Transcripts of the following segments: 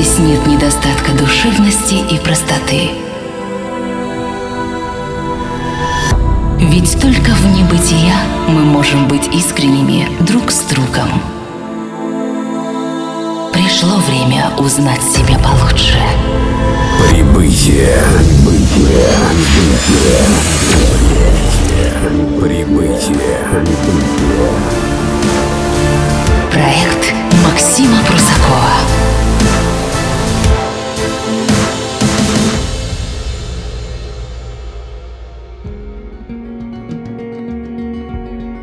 Здесь нет недостатка душевности и простоты. Ведь только в небытия мы можем быть искренними друг с другом. Пришло время узнать себя получше. Прибытие. Прибытие. Прибытие. Прибытие. Проект Максима Прусакова.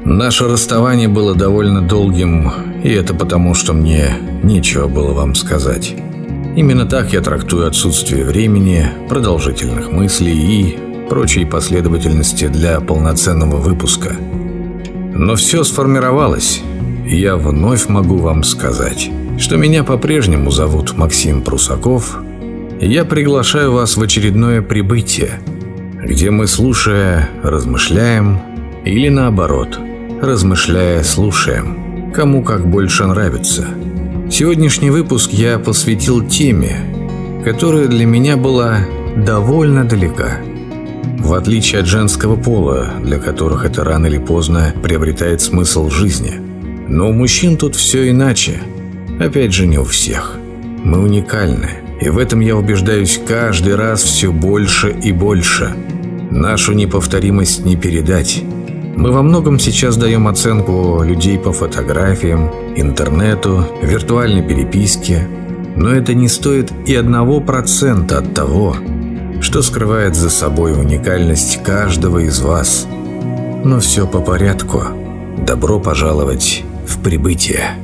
Наше расставание было довольно долгим, и это потому, что мне нечего было вам сказать. Именно так я трактую отсутствие времени, продолжительных мыслей и прочей последовательности для полноценного выпуска. Но все сформировалось, и я вновь могу вам сказать, что меня по-прежнему зовут Максим Прусаков, и я приглашаю вас в очередное прибытие, где мы, слушая, размышляем, или наоборот, размышляя, слушаем, кому как больше нравится. Сегодняшний выпуск я посвятил теме, которая для меня была довольно далека. В отличие от женского пола, для которых это рано или поздно приобретает смысл жизни. Но у мужчин тут все иначе. Опять же, не у всех. Мы уникальны. И в этом я убеждаюсь каждый раз все больше и больше. Нашу неповторимость не передать. Мы во многом сейчас даем оценку людей по фотографиям, интернету, виртуальной переписке, но это не стоит и одного процента от того, что скрывает за собой уникальность каждого из вас. Но все по порядку. Добро пожаловать в прибытие.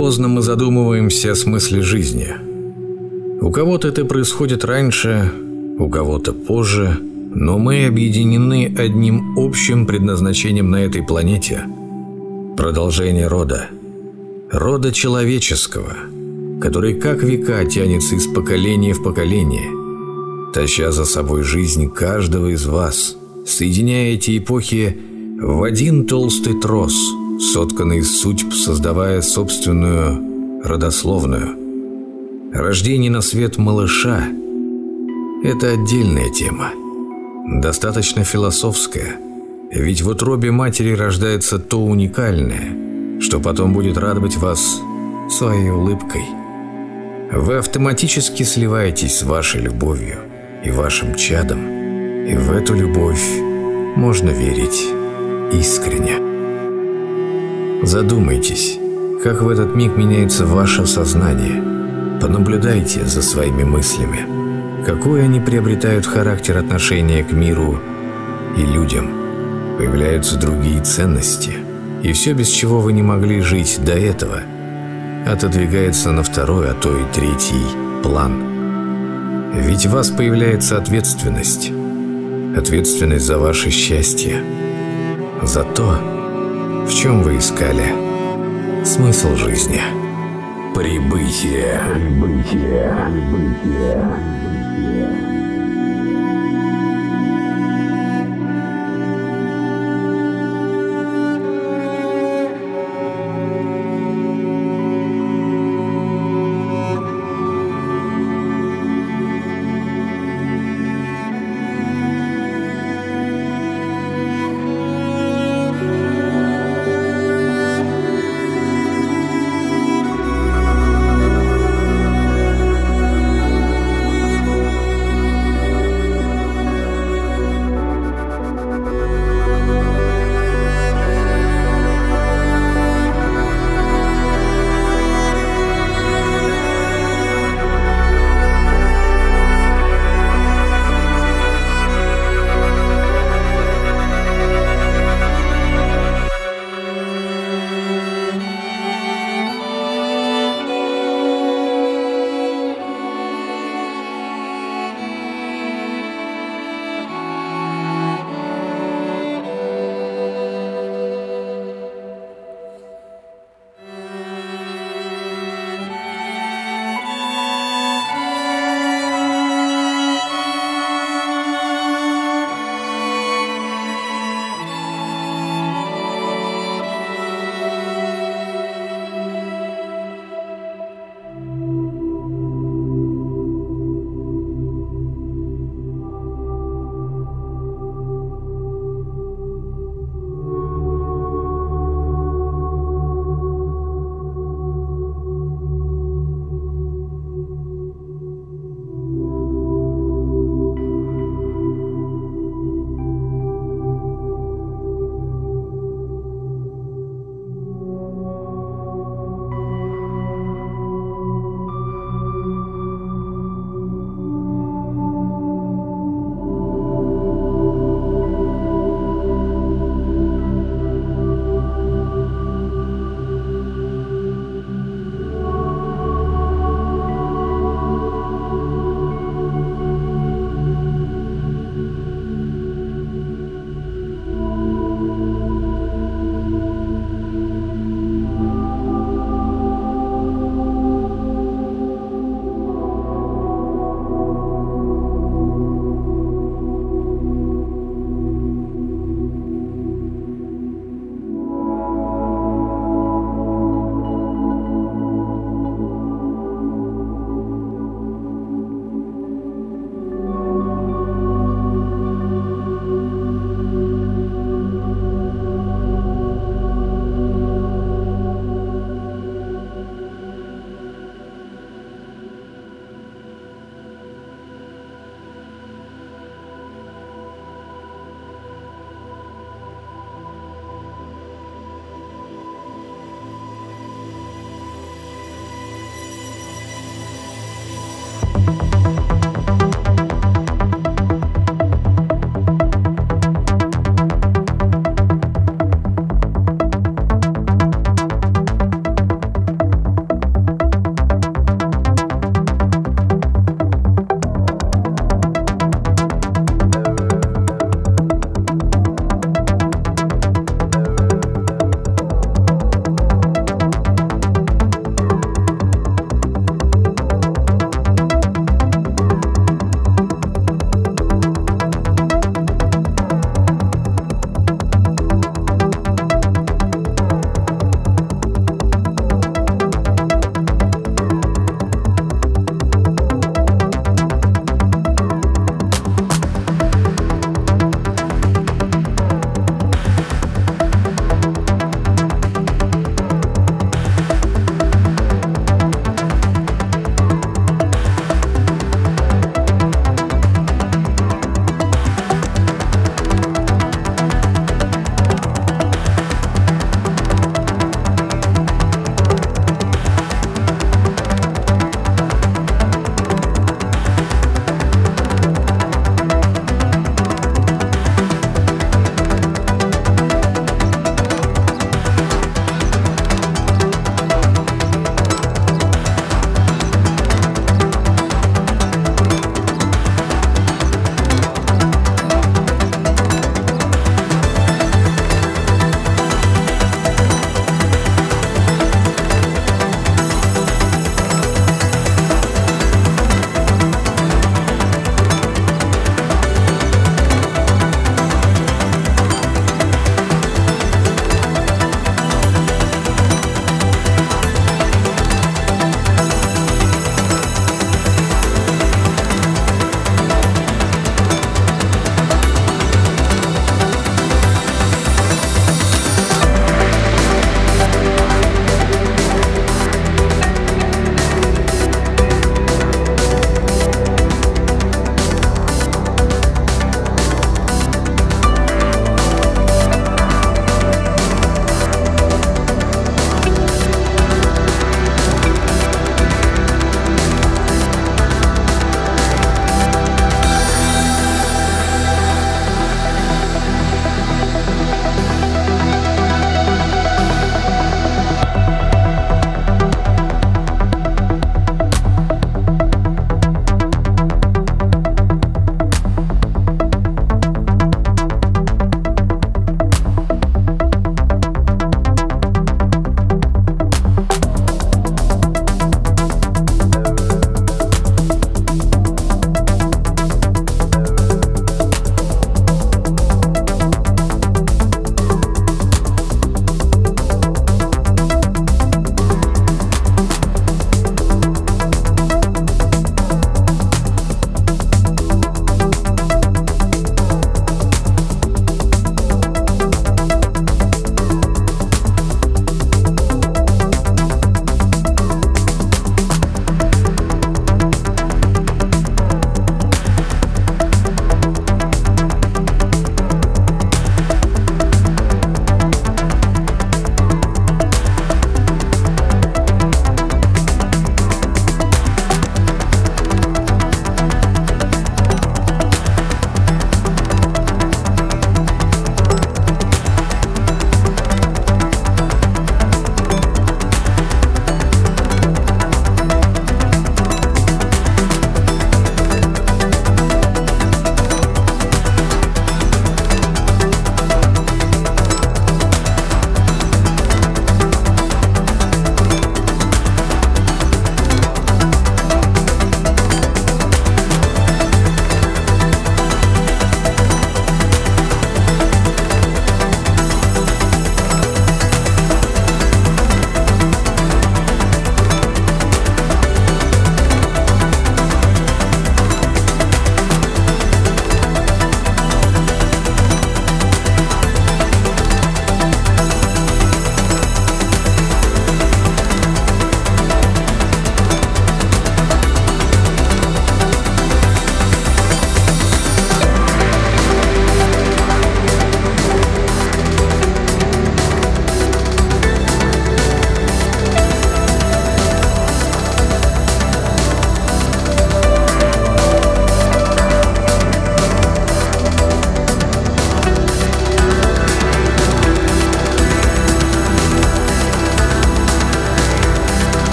Поздно мы задумываемся о смысле жизни. У кого-то это происходит раньше, у кого-то позже, но мы объединены одним общим предназначением на этой планете – продолжение рода. Рода человеческого, который как века тянется из поколения в поколение, таща за собой жизнь каждого из вас, соединяя эти эпохи в один толстый трос, сотканный из судьб, создавая собственную родословную. Рождение на свет малыша – это отдельная тема, достаточно философская, ведь в утробе матери рождается то уникальное, что потом будет радовать вас своей улыбкой. Вы автоматически сливаетесь с вашей любовью и вашим чадом, и в эту любовь можно верить искренне. Задумайтесь, как в этот миг меняется ваше сознание. Понаблюдайте за своими мыслями. Какой они приобретают характер отношения к миру и людям. Появляются другие ценности. И все, без чего вы не могли жить до этого, отодвигается на второй, а то и третий план. Ведь в вас появляется ответственность. Ответственность за ваше счастье. За то, В чем вы искали смысл жизни? Прибытие. Прибытие. Прибытие.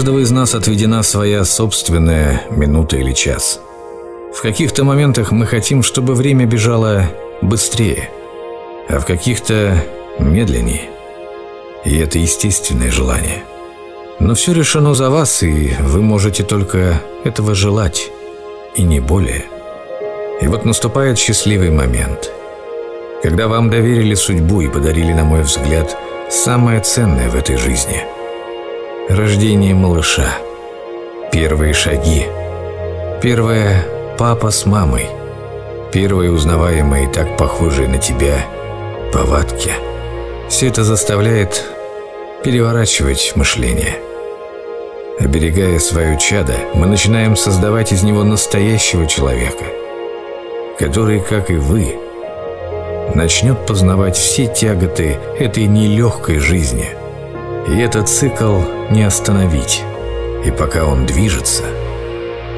Каждого из нас отведена своя собственная минута или час. В каких-то моментах мы хотим, чтобы время бежало быстрее, а в каких-то медленнее. И это естественное желание. Но все решено за вас, и вы можете только этого желать, и не более. И вот наступает счастливый момент, когда вам доверили судьбу и подарили, на мой взгляд, самое ценное в этой жизни – рождение малыша, первые шаги, первое папа с мамой, первые узнаваемые так похожие на тебя повадки. Все это заставляет переворачивать мышление – Оберегая свое чадо, мы начинаем создавать из него настоящего человека, который, как и вы, начнет познавать все тяготы этой нелегкой жизни. И этот цикл не остановить. И пока он движется,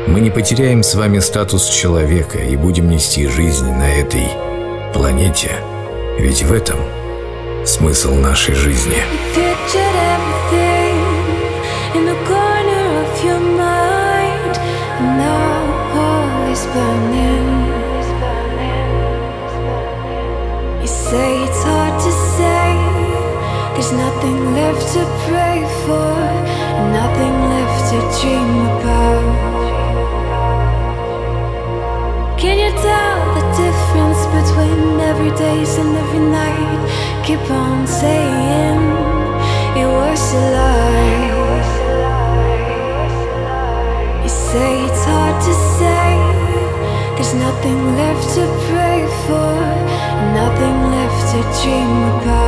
мы не потеряем с вами статус человека и будем нести жизнь на этой планете. Ведь в этом смысл нашей жизни. Pictured Nothing left to pray for, nothing left to dream about. Can you tell the difference between every days and every night? Keep on saying it was a lie. You say it's hard to say. There's nothing left to pray for, nothing left to dream about.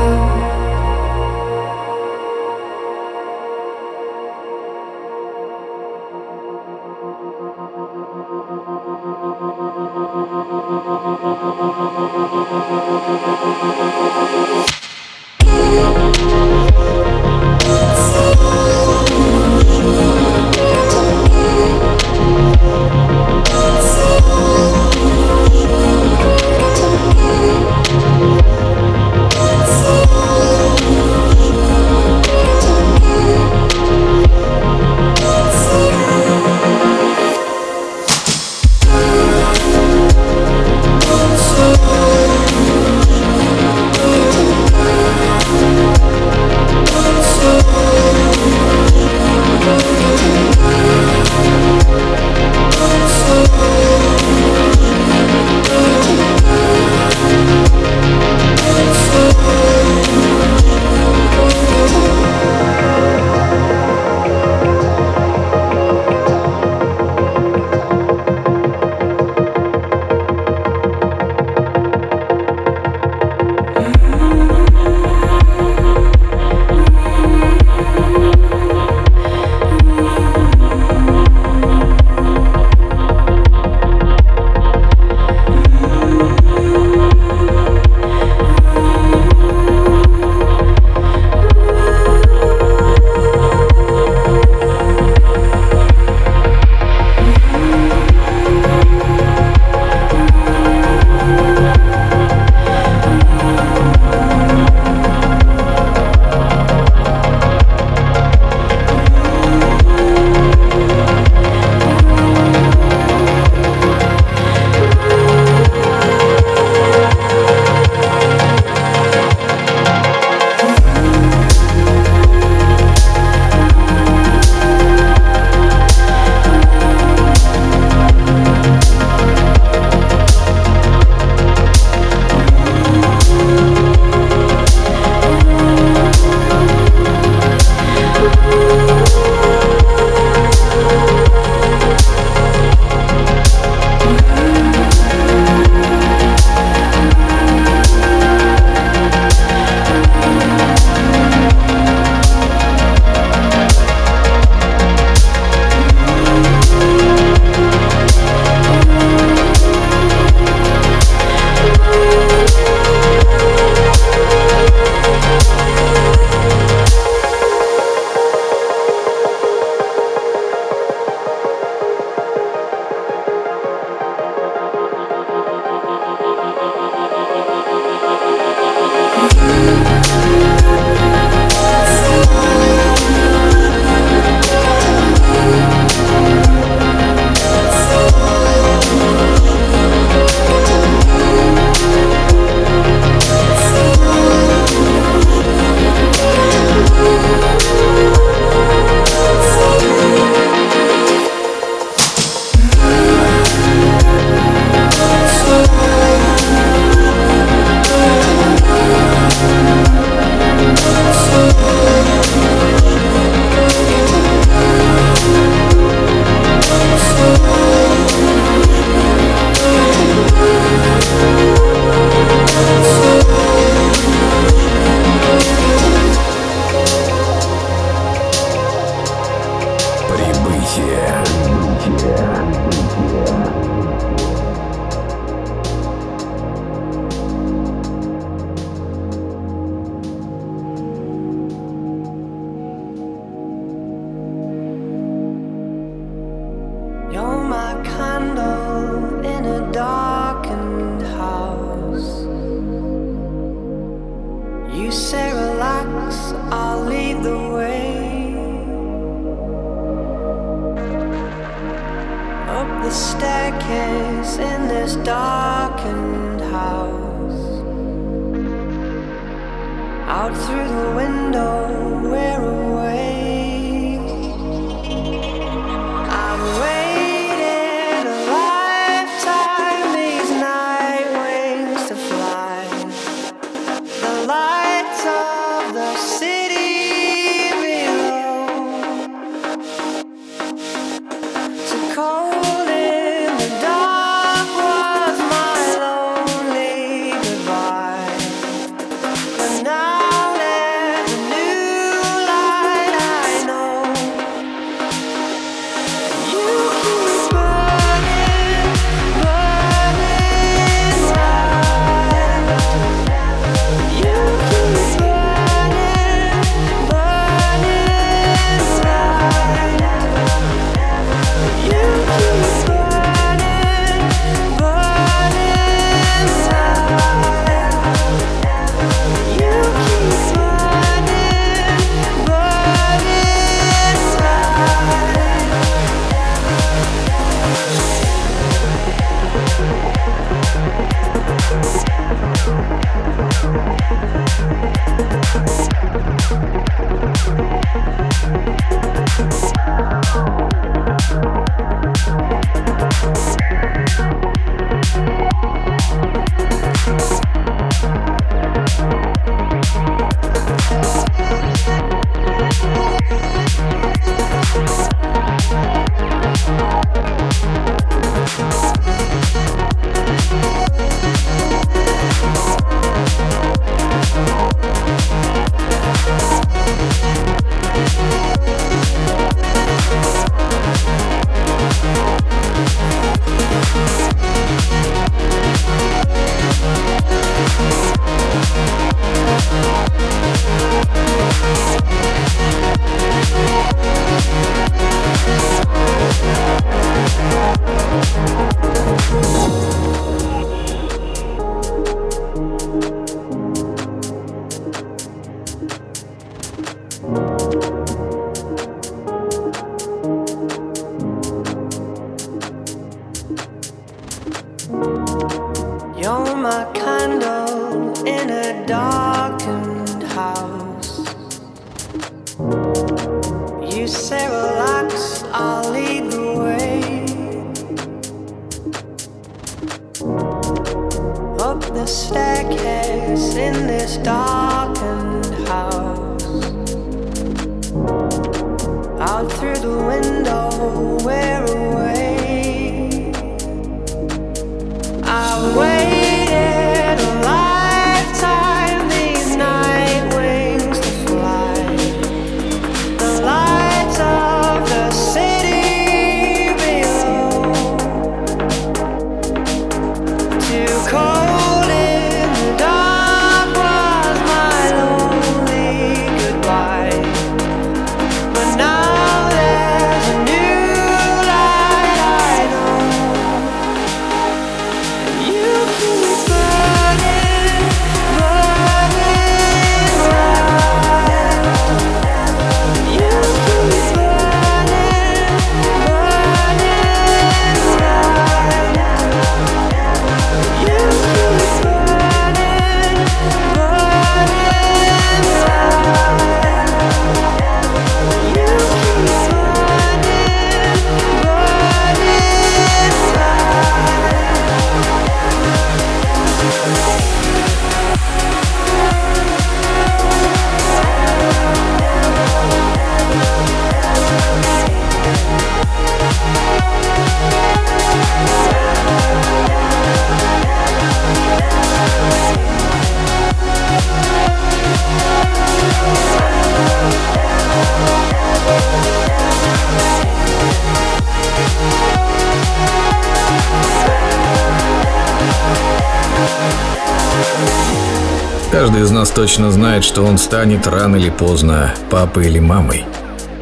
Точно знает, что он станет рано или поздно папой или мамой.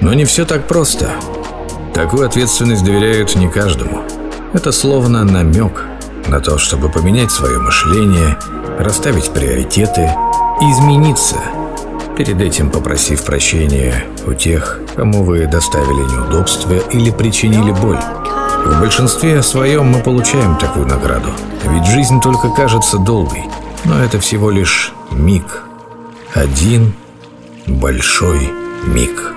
Но не все так просто. Такую ответственность доверяют не каждому. Это словно намек на то, чтобы поменять свое мышление, расставить приоритеты, измениться, перед этим попросив прощения у тех, кому вы доставили неудобства или причинили боль. В большинстве своем мы получаем такую награду, ведь жизнь только кажется долгой, но это всего лишь миг. Один большой миг.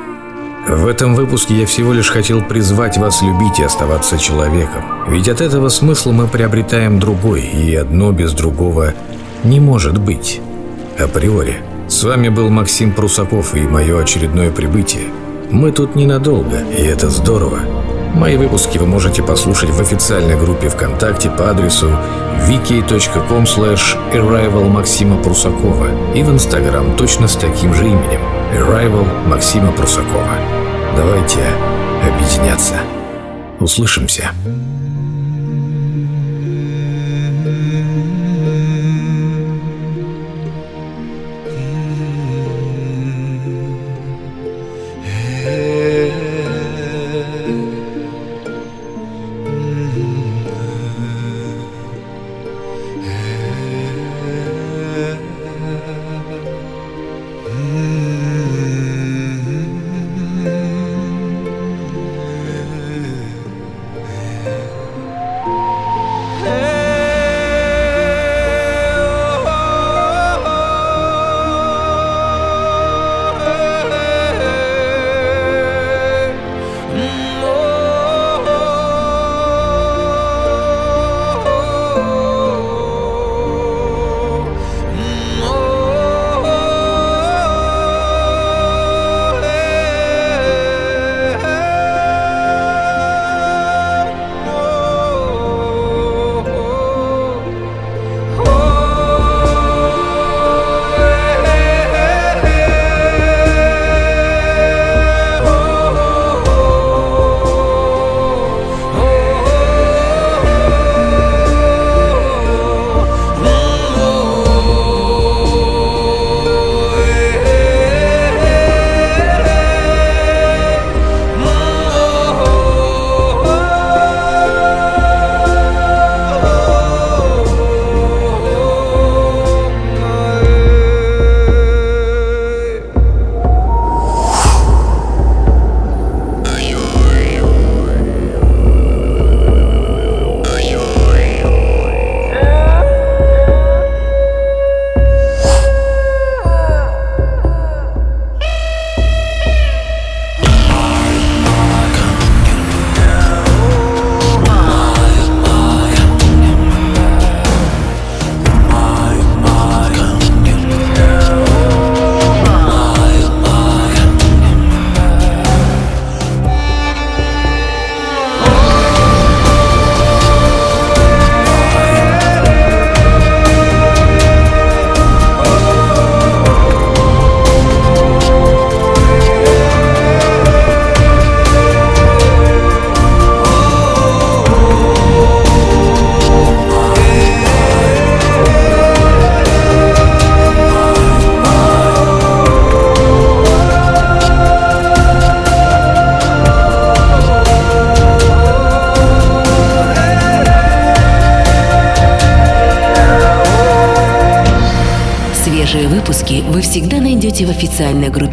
В этом выпуске я всего лишь хотел призвать вас любить и оставаться человеком. Ведь от этого смысла мы приобретаем другой, и одно без другого не может быть. Априори. С вами был Максим Прусаков и мое очередное прибытие. Мы тут ненадолго, и это здорово. Мои выпуски вы можете послушать в официальной группе ВКонтакте по адресу wiki.com arrival Максима Прусакова и в Инстаграм точно с таким же именем arrival Максима Прусакова. Давайте объединяться. Услышимся.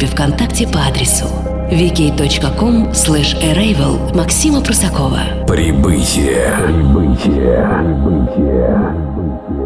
Группе ВКонтакте по адресу wiki.com arrival Максима Прусакова. Прибытие. Прибытие. Прибытие. Прибытие.